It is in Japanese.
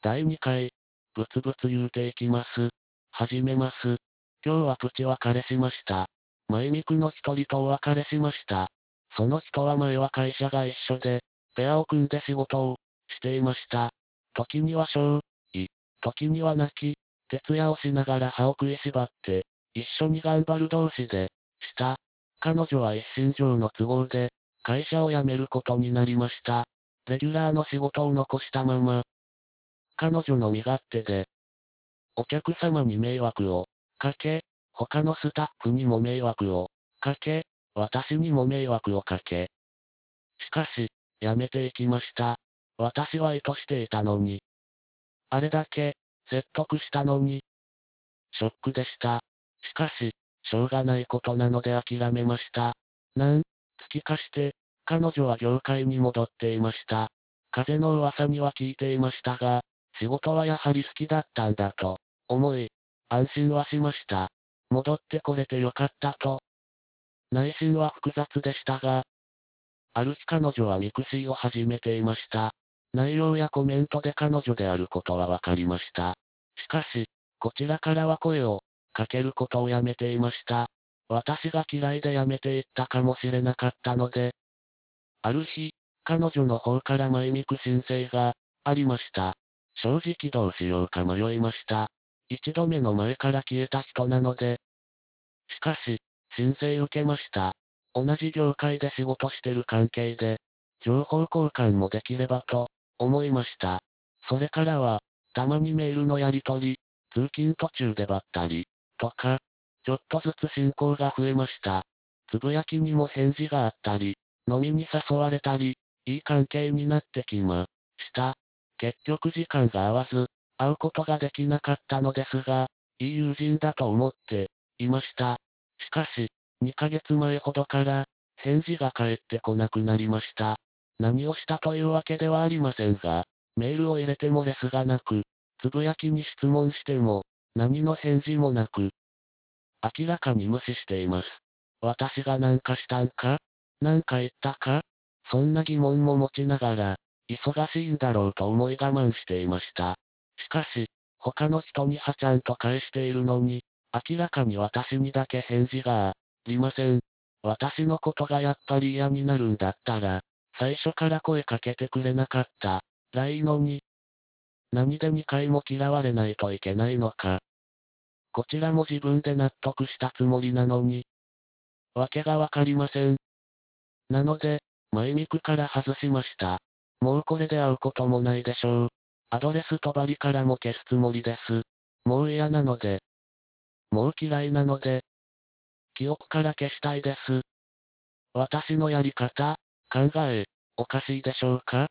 第2回、ブツブツ言うていきます。始めます。今日はプチ別れしました。マイミクの一人とお別れしました。その人は前は会社が一緒で、ペアを組んで仕事をしていました。時には笑い、時には泣き、徹夜をしながら歯を食いしばって、一緒に頑張る同士で、した。彼女は一身上の都合で、会社を辞めることになりました。レギュラーの仕事を残したまま、彼女の身勝手で、お客様に迷惑をかけ、他のスタッフにも迷惑をかけ、私にも迷惑をかけ。しかし、辞めていきました。私は意図していたのに。あれだけ、説得したのに。ショックでした。しかし、しょうがないことなので諦めました。何ヶ月かして、彼女は業界に戻っていました。風の噂には聞いていましたが、仕事はやはり好きだったんだと、思い、安心はしました。戻ってこれてよかったと。内心は複雑でしたが、ある日彼女はミクシーを始めていました。内容やコメントで彼女であることはわかりました。しかし、こちらからは声をかけることをやめていました。私が嫌いでやめていったかもしれなかったので。ある日、彼女の方からマイミク申請がありました。正直どうしようか迷いました。一度目の前から消えた人なので。しかし、申請受けました。同じ業界で仕事してる関係で、情報交換もできればと思いました。それからは、たまにメールのやり取り、通勤途中でばったり、とか、ちょっとずつ進行が増えました。つぶやきにも返事があったり、飲みに誘われたり、いい関係になってきました。結局時間が合わず、会うことができなかったのですが、いい友人だと思っていました。しかし、2ヶ月前ほどから、返事が返ってこなくなりました。何をしたというわけではありませんが、メールを入れてもレスがなく、つぶやきに質問しても、何の返事もなく、明らかに無視しています。私が何かしたんか？何か言ったか？そんな疑問も持ちながら、忙しいんだろうと思い我慢していました。しかし、他の人にはちゃんと返しているのに、明らかに私にだけ返事がありません。私のことがやっぱり嫌になるんだったら、最初から声かけてくれなかったらいいのに。何で2回も嫌われないといけないのか。こちらも自分で納得したつもりなのに。わけがわかりません。なので、マイミクから外しました。もうこれで会うこともないでしょう。アドレスとバリからも消すつもりです。もう嫌なので。もう嫌いなので。記憶から消したいです。私のやり方、考え、おかしいでしょうか？